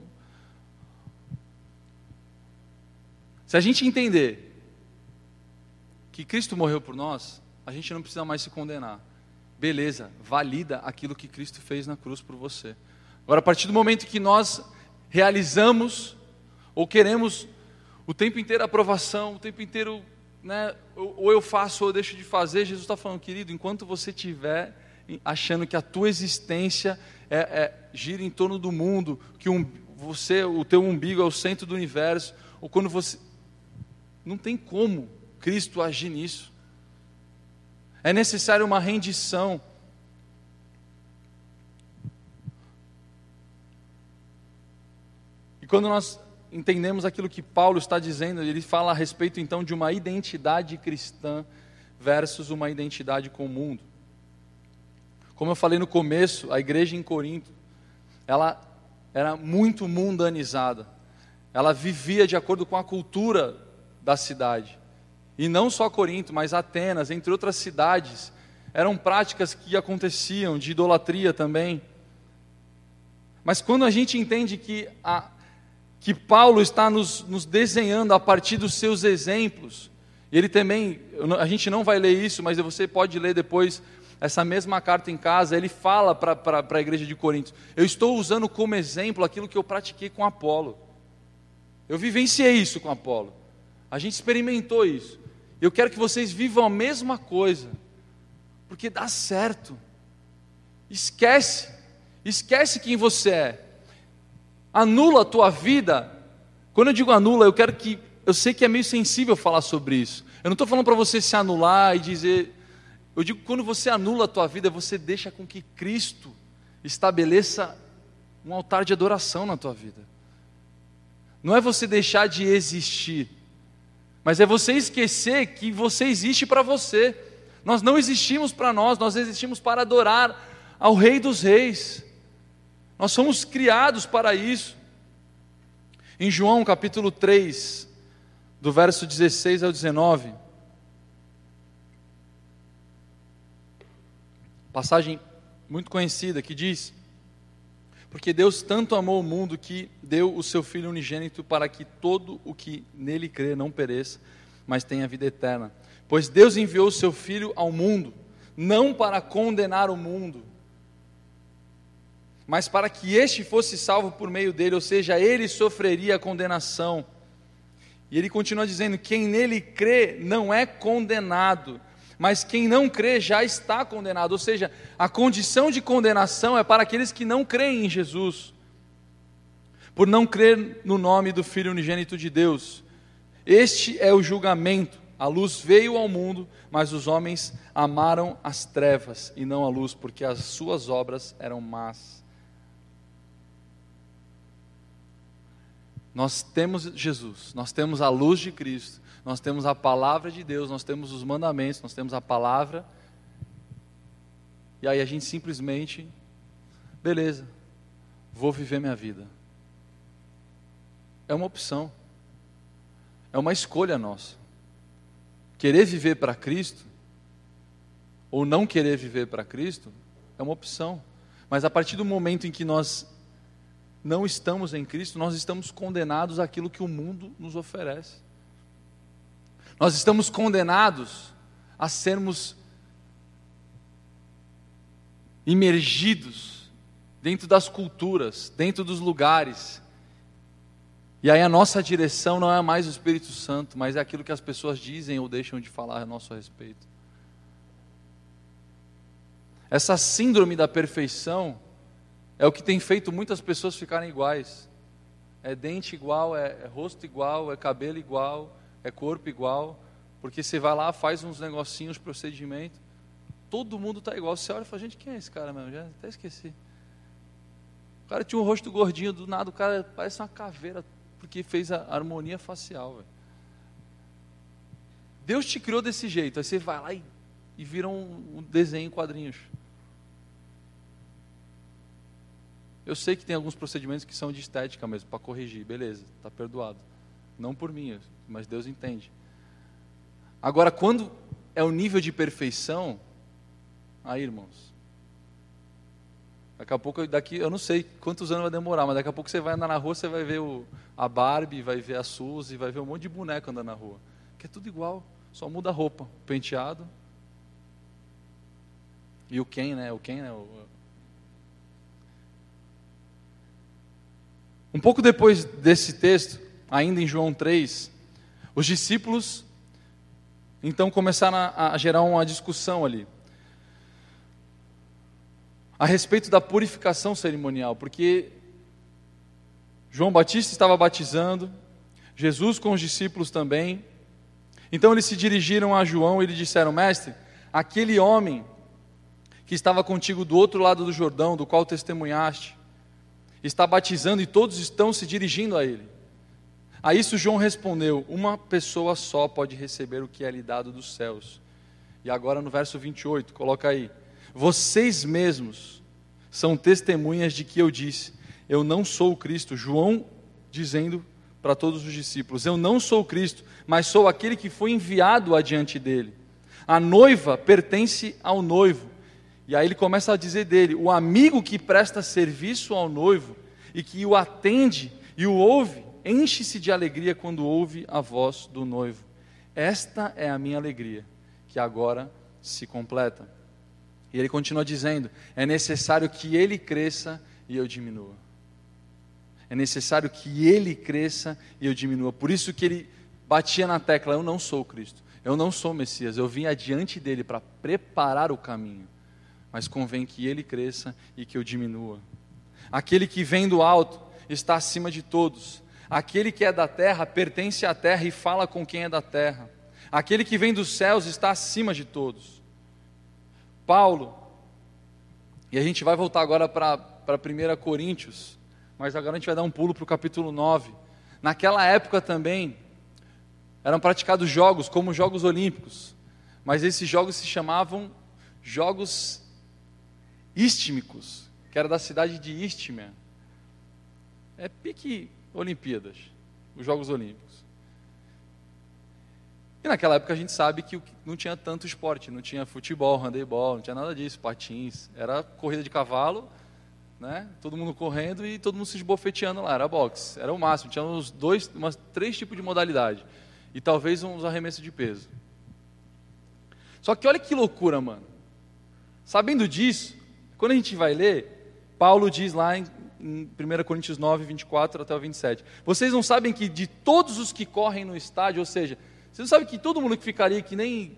se a gente entender que Cristo morreu por nós, a gente não precisa mais se condenar. Beleza, valida aquilo que Cristo fez na cruz por você. Agora, a partir do momento que nós realizamos ou queremos o tempo inteiro aprovação, o tempo inteiro, né, ou eu faço ou eu deixo de fazer, Jesus está falando, querido, enquanto você estiver achando que a tua existência é, é, gira em torno do mundo, que um, você, o teu umbigo é o centro do universo, ou quando você. Não tem como Cristo agir nisso. É necessário uma rendição. E quando nós entendemos aquilo que Paulo está dizendo, ele fala a respeito então de uma identidade cristã versus uma identidade com o mundo. Como eu falei no começo, a igreja em Corinto, ela era muito mundanizada. Ela vivia de acordo com a cultura da cidade. E não só Corinto, mas Atenas, entre outras cidades, eram práticas que aconteciam de idolatria também. Mas quando a gente entende que, a, que Paulo está nos, nos desenhando a partir dos seus exemplos, ele também, a gente não vai ler isso, mas você pode ler depois essa mesma carta em casa, ele fala para a igreja de Corinto: Eu estou usando como exemplo aquilo que eu pratiquei com Apolo. Eu vivenciei isso com Apolo. A gente experimentou isso. Eu quero que vocês vivam a mesma coisa, porque dá certo. Esquece, esquece quem você é. Anula a tua vida. Quando eu digo anula, eu quero que eu sei que é meio sensível falar sobre isso. Eu não estou falando para você se anular e dizer. Eu digo quando você anula a tua vida, você deixa com que Cristo estabeleça um altar de adoração na tua vida. Não é você deixar de existir, mas é você esquecer que você existe para você. Nós não existimos para nós, nós existimos para adorar ao Rei dos Reis. Nós somos criados para isso. Em João capítulo 3, do verso 16 ao 19, passagem muito conhecida que diz: Porque Deus tanto amou o mundo que deu o seu Filho unigênito para que todo o que nele crê não pereça, mas tenha vida eterna. Pois Deus enviou o seu Filho ao mundo, não para condenar o mundo, mas para que este fosse salvo por meio dele, ou seja, ele sofreria a condenação. E ele continua dizendo: quem nele crê não é condenado, mas quem não crê já está condenado. Ou seja, a condição de condenação é para aqueles que não creem em Jesus, por não crer no nome do Filho unigênito de Deus. Este é o julgamento. A luz veio ao mundo, mas os homens amaram as trevas e não a luz, porque as suas obras eram más. Nós temos Jesus, nós temos a luz de Cristo, nós temos a palavra de Deus, nós temos os mandamentos, nós temos a palavra. E aí a gente simplesmente, beleza, vou viver minha vida. É uma opção, é uma escolha nossa. Querer viver para Cristo, ou não querer viver para Cristo, é uma opção. Mas a partir do momento em que nós não estamos em Cristo, nós estamos condenados àquilo que o mundo nos oferece. Nós estamos condenados a sermos imergidos dentro das culturas, dentro dos lugares. E aí a nossa direção não é mais o Espírito Santo, mas é aquilo que as pessoas dizem ou deixam de falar a nosso respeito. Essa síndrome da perfeição é o que tem feito muitas pessoas ficarem iguais. É dente igual, é, é rosto igual, é cabelo igual, é corpo igual, porque você vai lá, faz uns negocinhos, procedimento, todo mundo está igual. Você olha e fala, gente, quem é esse cara mesmo? Já até esqueci. O cara tinha um rosto gordinho, do nada o cara parece uma caveira, porque fez a harmonia facial. Véio. Deus te criou desse jeito, aí você vai lá e, e vira um, um desenho em quadrinhos. Eu sei que tem alguns procedimentos que são de estética mesmo, para corrigir, beleza, está perdoado. Não por mim, mas Deus entende. Agora, quando é o nível de perfeição, aí, irmãos, daqui a pouco, daqui, eu não sei quantos anos vai demorar, mas daqui a pouco você vai andar na rua, você vai ver o, a Barbie, vai ver a Suzy, vai ver um monte de boneco andando na rua, que é tudo igual, só muda a roupa, o penteado e o Ken, né? O Ken, né? O, um pouco depois desse texto, ainda em João 3, os discípulos então começaram a, a gerar uma discussão ali a respeito da purificação cerimonial, porque João Batista estava batizando, Jesus com os discípulos também. Então eles se dirigiram a João e lhe disseram: Mestre, aquele homem que estava contigo do outro lado do Jordão, do qual testemunhaste, está batizando e todos estão se dirigindo a ele. A isso João respondeu: Uma pessoa só pode receber o que é lhe dado dos céus. E agora no verso 28, coloca aí: Vocês mesmos são testemunhas de que eu disse: Eu não sou o Cristo. João dizendo para todos os discípulos: Eu não sou o Cristo, mas sou aquele que foi enviado adiante dele. A noiva pertence ao noivo. E aí ele começa a dizer dele: o amigo que presta serviço ao noivo e que o atende e o ouve, enche-se de alegria quando ouve a voz do noivo. Esta é a minha alegria, que agora se completa. E ele continua dizendo: é necessário que ele cresça e eu diminua. É necessário que ele cresça e eu diminua. Por isso que ele batia na tecla: eu não sou Cristo, eu não sou Messias, eu vim adiante dele para preparar o caminho. Mas convém que ele cresça e que eu diminua. Aquele que vem do alto está acima de todos. Aquele que é da terra pertence à terra e fala com quem é da terra. Aquele que vem dos céus está acima de todos. Paulo, E a gente vai voltar agora para 1 Coríntios, mas agora a gente vai dar um pulo para o capítulo 9. Naquela época também, eram praticados jogos como Jogos Olímpicos, mas esses jogos se chamavam Jogos Istmicos, que era da cidade de Istmia. É pique Olimpíadas, os Jogos Olímpicos. E naquela época a gente sabe que não tinha tanto esporte, não tinha futebol, handebol, não tinha nada disso, patins. Era corrida de cavalo, né? todo mundo correndo e todo mundo se esbofeteando lá, era boxe. Era o máximo, tinha uns dois, umas, três tipos de modalidade. E talvez uns arremessos de peso. Só que olha que loucura, mano. Sabendo disso, quando a gente vai ler, Paulo diz lá em, em 1 Coríntios 9, 24 até o 27. Vocês não sabem que de todos os que correm no estádio, ou seja, você não sabe que todo mundo que ficaria que nem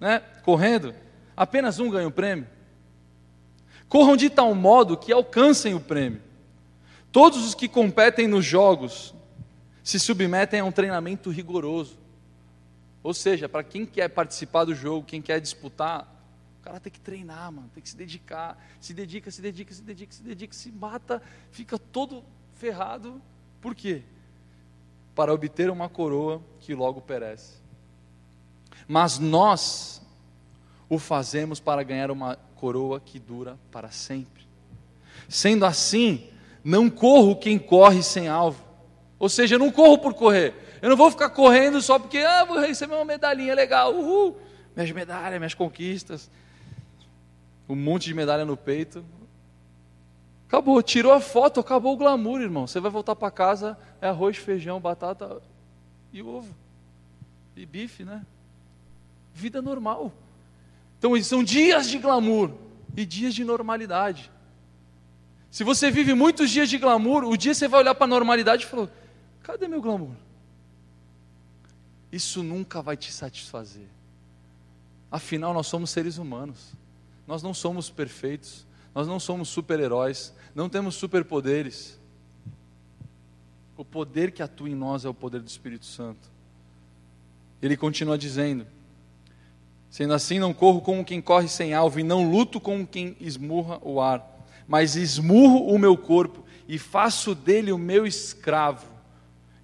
né, correndo, apenas um ganha o prêmio? Corram de tal modo que alcancem o prêmio. Todos os que competem nos jogos se submetem a um treinamento rigoroso. Ou seja, para quem quer participar do jogo, quem quer disputar, o cara tem que treinar, mano, tem que se dedicar. Se dedica, se dedica, se dedica, se dedica, se mata, fica todo ferrado. Por quê? para obter uma coroa que logo perece. Mas nós o fazemos para ganhar uma coroa que dura para sempre. Sendo assim, não corro quem corre sem alvo. Ou seja, eu não corro por correr. Eu não vou ficar correndo só porque ah, vou receber uma medalhinha legal. Uhul! Minhas medalhas, minhas conquistas. Um monte de medalha no peito. Acabou, tirou a foto, acabou o glamour, irmão. Você vai voltar para casa, é arroz, feijão, batata e ovo. E bife, né? Vida normal. Então, são dias de glamour e dias de normalidade. Se você vive muitos dias de glamour, o dia você vai olhar para a normalidade e falar: cadê meu glamour? Isso nunca vai te satisfazer. Afinal, nós somos seres humanos. Nós não somos perfeitos. Nós não somos super-heróis, não temos superpoderes. O poder que atua em nós é o poder do Espírito Santo. Ele continua dizendo: Sendo assim, não corro como quem corre sem alvo, e não luto como quem esmurra o ar, mas esmurro o meu corpo e faço dele o meu escravo.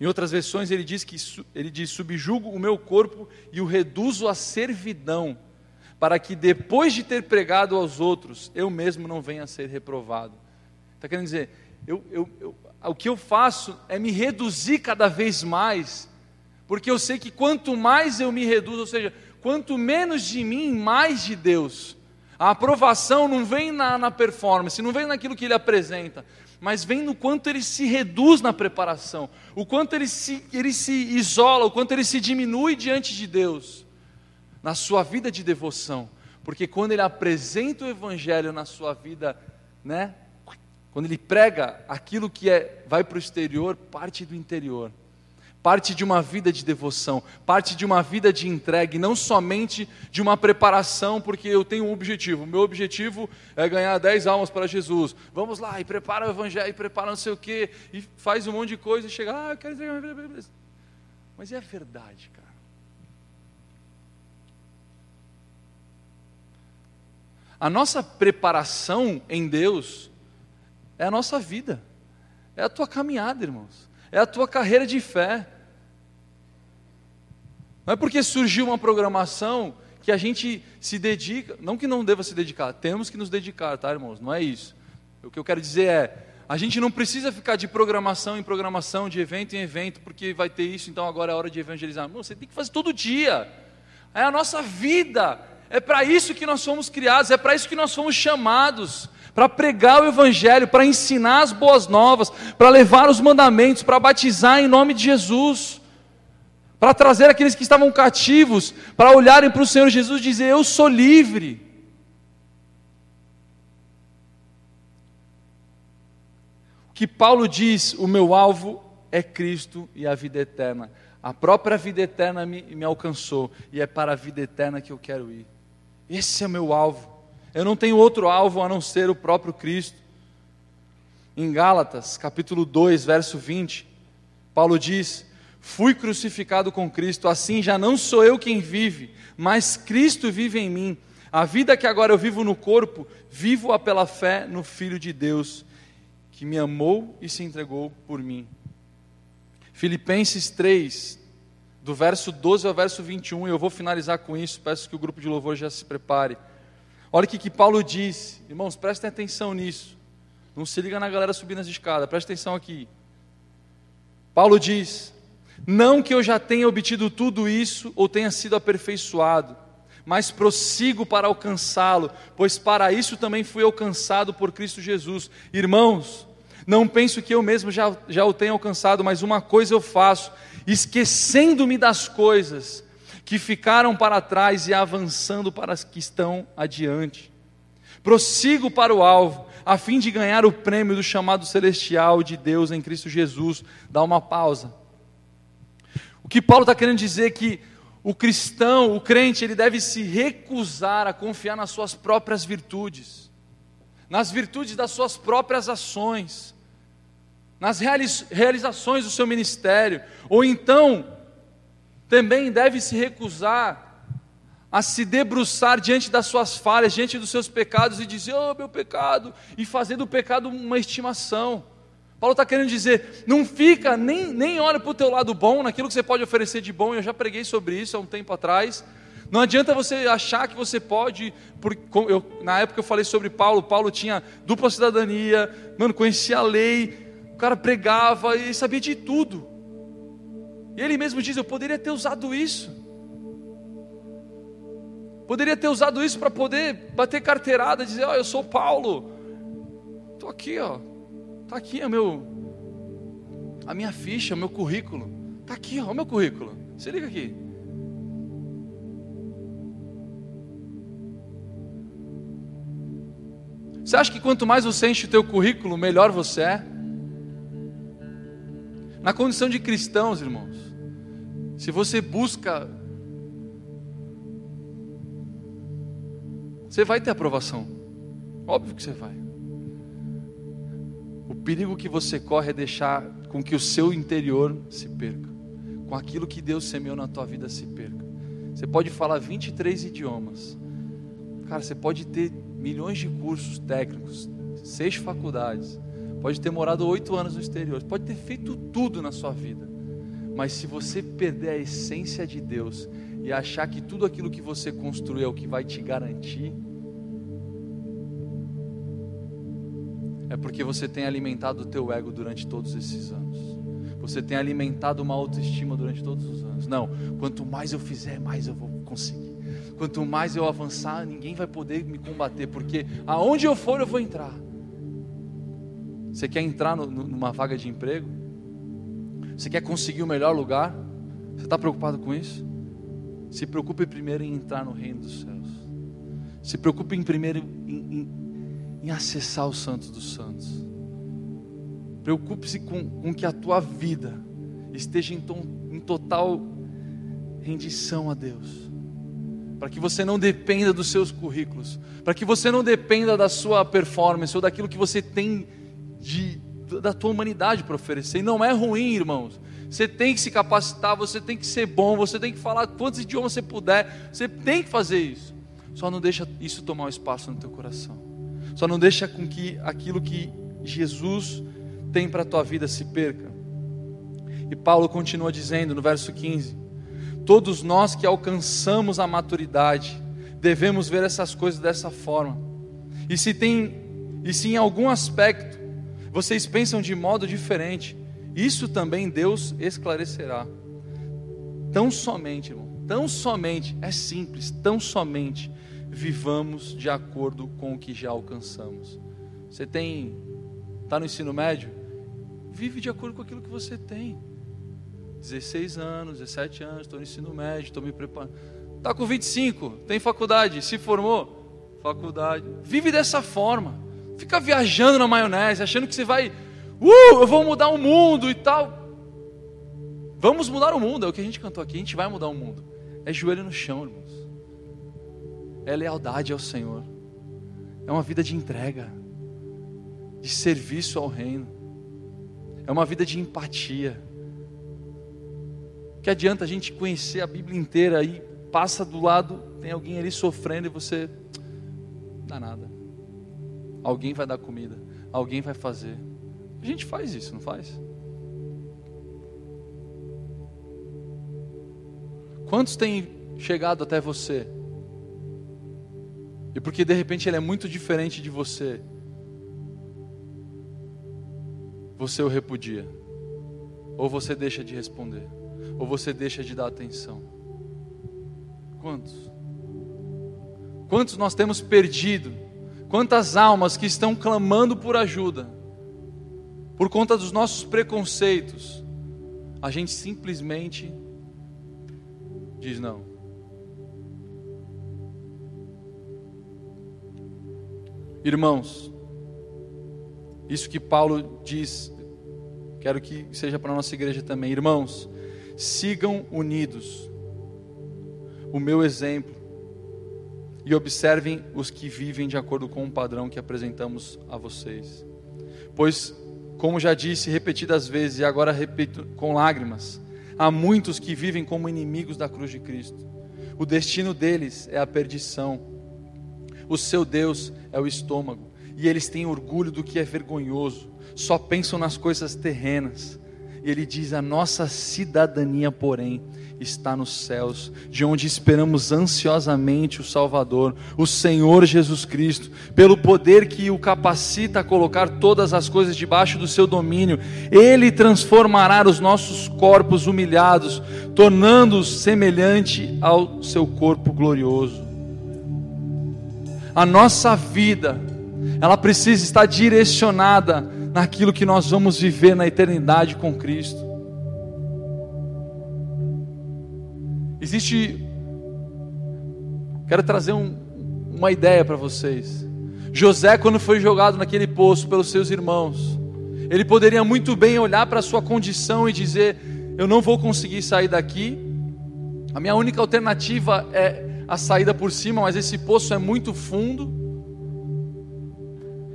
Em outras versões ele diz que ele diz subjugo o meu corpo e o reduzo à servidão para que depois de ter pregado aos outros, eu mesmo não venha a ser reprovado. Está querendo dizer, eu, eu, eu, o que eu faço é me reduzir cada vez mais, porque eu sei que quanto mais eu me reduzo, ou seja, quanto menos de mim, mais de Deus. A aprovação não vem na, na performance, não vem naquilo que ele apresenta, mas vem no quanto ele se reduz na preparação, o quanto ele se, ele se isola, o quanto ele se diminui diante de Deus na sua vida de devoção, porque quando ele apresenta o evangelho na sua vida, né? Quando ele prega aquilo que é vai para o exterior, parte do interior. Parte de uma vida de devoção, parte de uma vida de entregue, não somente de uma preparação, porque eu tenho um objetivo. Meu objetivo é ganhar 10 almas para Jesus. Vamos lá, e prepara o evangelho, e prepara não sei o quê, e faz um monte de coisa e chega, ah, eu quero entregar. Mas é a verdade, cara. A nossa preparação em Deus é a nossa vida, é a tua caminhada, irmãos, é a tua carreira de fé. Não é porque surgiu uma programação que a gente se dedica, não que não deva se dedicar, temos que nos dedicar, tá, irmãos? Não é isso. O que eu quero dizer é, a gente não precisa ficar de programação em programação, de evento em evento, porque vai ter isso, então agora é hora de evangelizar. Você tem que fazer todo dia. É a nossa vida, é para isso que nós fomos criados, é para isso que nós fomos chamados para pregar o Evangelho, para ensinar as boas novas, para levar os mandamentos, para batizar em nome de Jesus, para trazer aqueles que estavam cativos, para olharem para o Senhor Jesus e dizer: Eu sou livre. O que Paulo diz: O meu alvo é Cristo e a vida eterna. A própria vida eterna me, me alcançou, e é para a vida eterna que eu quero ir. Esse é meu alvo. Eu não tenho outro alvo a não ser o próprio Cristo. Em Gálatas, capítulo 2, verso 20, Paulo diz: Fui crucificado com Cristo, assim já não sou eu quem vive, mas Cristo vive em mim. A vida que agora eu vivo no corpo, vivo-a pela fé no Filho de Deus, que me amou e se entregou por mim. Filipenses 3, do verso 12 ao verso 21, e eu vou finalizar com isso, peço que o grupo de louvor já se prepare. Olha o que, que Paulo diz, irmãos, prestem atenção nisso. Não se liga na galera subindo as escadas, presta atenção aqui. Paulo diz: Não que eu já tenha obtido tudo isso ou tenha sido aperfeiçoado, mas prossigo para alcançá-lo, pois para isso também fui alcançado por Cristo Jesus. Irmãos, não penso que eu mesmo já, já o tenha alcançado, mas uma coisa eu faço esquecendo-me das coisas que ficaram para trás e avançando para as que estão adiante. Prossigo para o alvo, a fim de ganhar o prêmio do chamado celestial de Deus em Cristo Jesus. Dá uma pausa. O que Paulo está querendo dizer é que o cristão, o crente, ele deve se recusar a confiar nas suas próprias virtudes, nas virtudes das suas próprias ações, nas realizações do seu ministério, ou então também deve se recusar a se debruçar diante das suas falhas, diante dos seus pecados e dizer, oh meu pecado, e fazer do pecado uma estimação. Paulo está querendo dizer, não fica, nem, nem olha para o teu lado bom, naquilo que você pode oferecer de bom, eu já preguei sobre isso há um tempo atrás. Não adianta você achar que você pode, porque eu, na época eu falei sobre Paulo, Paulo tinha dupla cidadania, mano, conhecia a lei, o cara pregava e sabia de tudo. E ele mesmo diz: Eu poderia ter usado isso. Poderia ter usado isso para poder bater carteirada, dizer: Ó, oh, eu sou Paulo. Estou aqui, ó. Está aqui o meu, a minha ficha, o meu currículo. Está aqui, ó, o meu currículo. Se liga aqui. Você acha que quanto mais você enche o teu currículo, melhor você é? Na condição de cristãos, irmãos, se você busca, você vai ter aprovação. Óbvio que você vai. O perigo que você corre é deixar com que o seu interior se perca, com aquilo que Deus semeou na tua vida se perca. Você pode falar 23 idiomas, cara, você pode ter milhões de cursos técnicos, seis faculdades, pode ter morado oito anos no exterior, pode ter feito tudo na sua vida, mas se você perder a essência de Deus e achar que tudo aquilo que você construiu é o que vai te garantir, é porque você tem alimentado o teu ego durante todos esses anos. Você tem alimentado uma autoestima durante todos os anos. Não, quanto mais eu fizer, mais eu vou conseguir. Quanto mais eu avançar, ninguém vai poder me combater, porque aonde eu for, eu vou entrar. Você quer entrar no, numa vaga de emprego? Você quer conseguir o melhor lugar? Você está preocupado com isso? Se preocupe primeiro em entrar no reino dos céus. Se preocupe em primeiro em, em, em acessar o Santos dos Santos. Preocupe-se com, com que a tua vida esteja em, tom, em total rendição a Deus. Para que você não dependa dos seus currículos. Para que você não dependa da sua performance ou daquilo que você tem de, da tua humanidade para oferecer. E não é ruim, irmãos. Você tem que se capacitar, você tem que ser bom, você tem que falar quantos idiomas você puder. Você tem que fazer isso. Só não deixa isso tomar um espaço no teu coração. Só não deixa com que aquilo que Jesus tem para a tua vida se perca. E Paulo continua dizendo no verso 15: Todos nós que alcançamos a maturidade, devemos ver essas coisas dessa forma. E se tem, e se em algum aspecto vocês pensam de modo diferente. Isso também Deus esclarecerá. Tão somente, irmão, tão somente, é simples, tão somente vivamos de acordo com o que já alcançamos. Você tem, está no ensino médio? Vive de acordo com aquilo que você tem. 16 anos, 17 anos, estou no ensino médio, estou me preparando. Está com 25, tem faculdade, se formou? Faculdade. Vive dessa forma fica viajando na maionese, achando que você vai, uh, eu vou mudar o mundo e tal. Vamos mudar o mundo, é o que a gente cantou aqui, a gente vai mudar o mundo. É joelho no chão, irmãos. É lealdade ao Senhor. É uma vida de entrega, de serviço ao reino. É uma vida de empatia. Que adianta a gente conhecer a Bíblia inteira e passa do lado, tem alguém ali sofrendo e você dá nada. Alguém vai dar comida, alguém vai fazer. A gente faz isso, não faz? Quantos têm chegado até você? E porque de repente ele é muito diferente de você, você o repudia, ou você deixa de responder, ou você deixa de dar atenção. Quantos? Quantos nós temos perdido? Quantas almas que estão clamando por ajuda, por conta dos nossos preconceitos, a gente simplesmente diz não. Irmãos, isso que Paulo diz, quero que seja para a nossa igreja também. Irmãos, sigam unidos o meu exemplo e observem os que vivem de acordo com o padrão que apresentamos a vocês. Pois, como já disse repetidas vezes e agora repito com lágrimas, há muitos que vivem como inimigos da cruz de Cristo. O destino deles é a perdição. O seu Deus é o estômago e eles têm orgulho do que é vergonhoso, só pensam nas coisas terrenas. E ele diz: A nossa cidadania, porém, está nos céus, de onde esperamos ansiosamente o Salvador, o Senhor Jesus Cristo, pelo poder que o capacita a colocar todas as coisas debaixo do seu domínio, ele transformará os nossos corpos humilhados, tornando-os semelhante ao seu corpo glorioso. A nossa vida, ela precisa estar direcionada naquilo que nós vamos viver na eternidade com Cristo. Existe. Quero trazer um, uma ideia para vocês. José, quando foi jogado naquele poço pelos seus irmãos, ele poderia muito bem olhar para a sua condição e dizer: Eu não vou conseguir sair daqui. A minha única alternativa é a saída por cima, mas esse poço é muito fundo.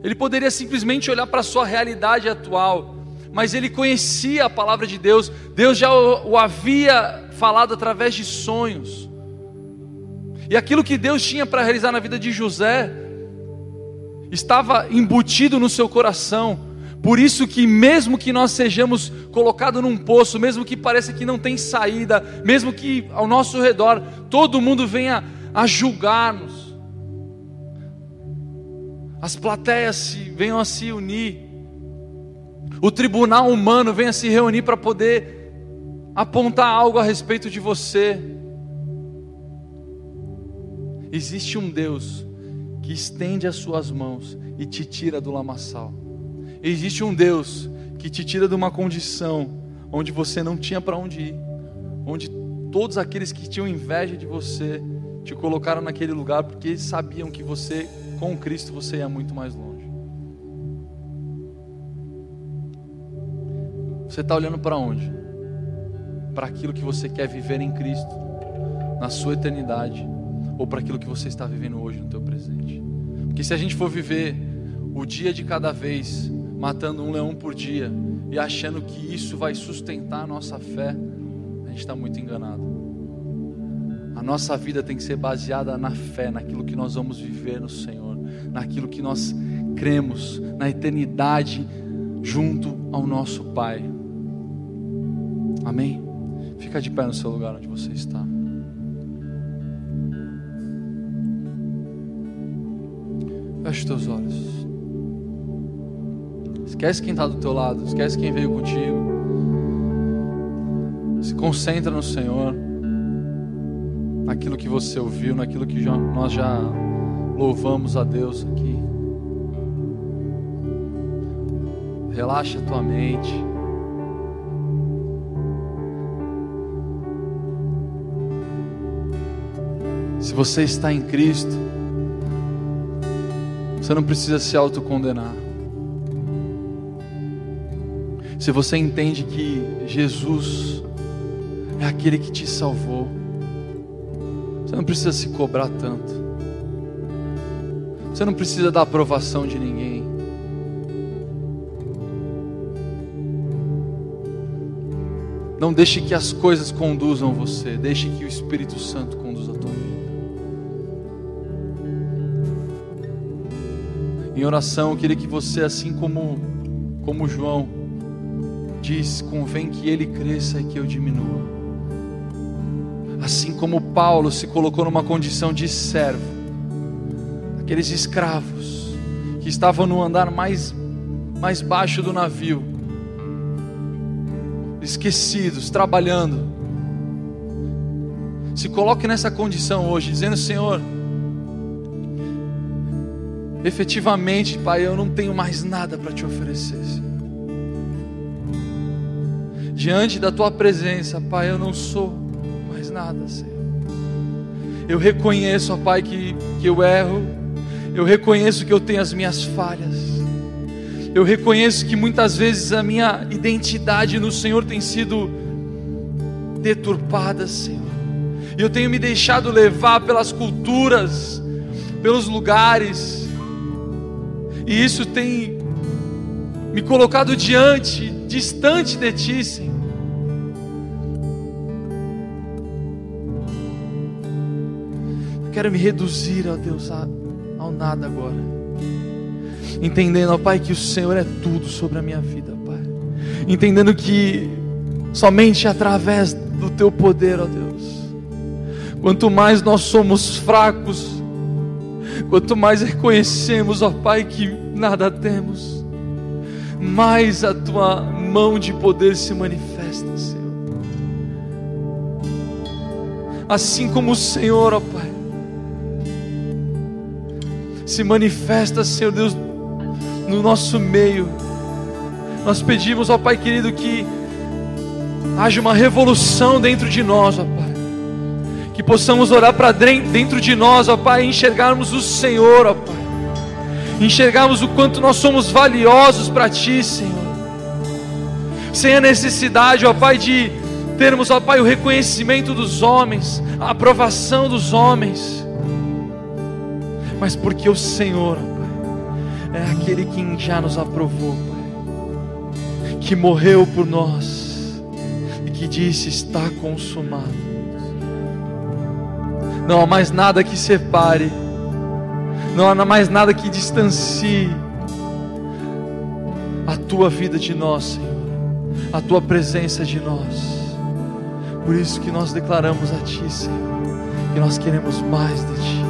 Ele poderia simplesmente olhar para a sua realidade atual, mas ele conhecia a palavra de Deus, Deus já o, havia falado através de sonhos. E aquilo que Deus tinha para realizar na vida de José estava embutido no seu coração. Por isso que mesmo que nós sejamos colocados num poço, mesmo que pareça que não tem saída, mesmo que ao nosso redor todo mundo venha a julgar-nos, as plateias venham a se unir, o tribunal humano venha se reunir para poder apontar algo a respeito de você. Existe um Deus que estende as suas mãos e te tira do lamaçal. Existe um Deus que te tira de uma condição onde você não tinha para onde ir, onde todos aqueles que tinham inveja de você te colocaram naquele lugar porque sabiam que você com Cristo você ia muito mais longe. Você está olhando para onde? Para aquilo que você quer viver em Cristo, na sua eternidade, ou para aquilo que você está vivendo hoje no teu presente? Porque se a gente for viver o dia de cada vez, matando um leão por dia e achando que isso vai sustentar a nossa fé, a gente está muito enganado. A nossa vida tem que ser baseada na fé, naquilo que nós vamos viver no Senhor naquilo que nós cremos, na eternidade junto ao nosso Pai. Amém? Fica de pé no seu lugar onde você está. Feche teus olhos. Esquece quem está do teu lado, esquece quem veio contigo. Se concentra no Senhor, naquilo que você ouviu, naquilo que já, nós já louvamos a Deus aqui. Relaxa a tua mente. Se você está em Cristo, você não precisa se autocondenar. Se você entende que Jesus é aquele que te salvou, você não precisa se cobrar tanto. Você não precisa da aprovação de ninguém. Não deixe que as coisas conduzam você, deixe que o Espírito Santo Em oração, eu queria que você, assim como, como João, diz: convém que ele cresça e que eu diminua. Assim como Paulo se colocou numa condição de servo, aqueles escravos que estavam no andar mais, mais baixo do navio, esquecidos, trabalhando. Se coloque nessa condição hoje, dizendo: Senhor, efetivamente, Pai, eu não tenho mais nada para te oferecer. Senhor. Diante da tua presença, Pai, eu não sou mais nada, Senhor. Eu reconheço, ó Pai, que, que eu erro, eu reconheço que eu tenho as minhas falhas. Eu reconheço que muitas vezes a minha identidade no Senhor tem sido deturpada, Senhor. E eu tenho me deixado levar pelas culturas, pelos lugares. E isso tem me colocado diante, distante de Ti, Senhor. Eu quero me reduzir, ó Deus, ao nada agora entendendo, ó Pai, que o Senhor é tudo sobre a minha vida, Pai. Entendendo que somente através do Teu poder, ó Deus, quanto mais nós somos fracos, quanto mais reconhecemos, ó Pai, que nada temos, mais a Tua mão de poder se manifesta, Senhor. Assim como o Senhor, ó Pai, se manifesta, Senhor Deus, no nosso meio. Nós pedimos ao Pai querido que haja uma revolução dentro de nós, ó Pai. Que possamos orar para dentro de nós, ó Pai, e enxergarmos o Senhor, ó Pai. Enxergarmos o quanto nós somos valiosos para Ti, Senhor. Sem a necessidade, ó Pai, de termos, ó Pai, o reconhecimento dos homens, a aprovação dos homens, mas porque o Senhor, é aquele que já nos aprovou, Pai, que morreu por nós e que disse: está consumado. Não há mais nada que separe, não há mais nada que distancie a tua vida de nós, Senhor, a tua presença de nós. Por isso que nós declaramos a Ti, Senhor, que nós queremos mais de Ti.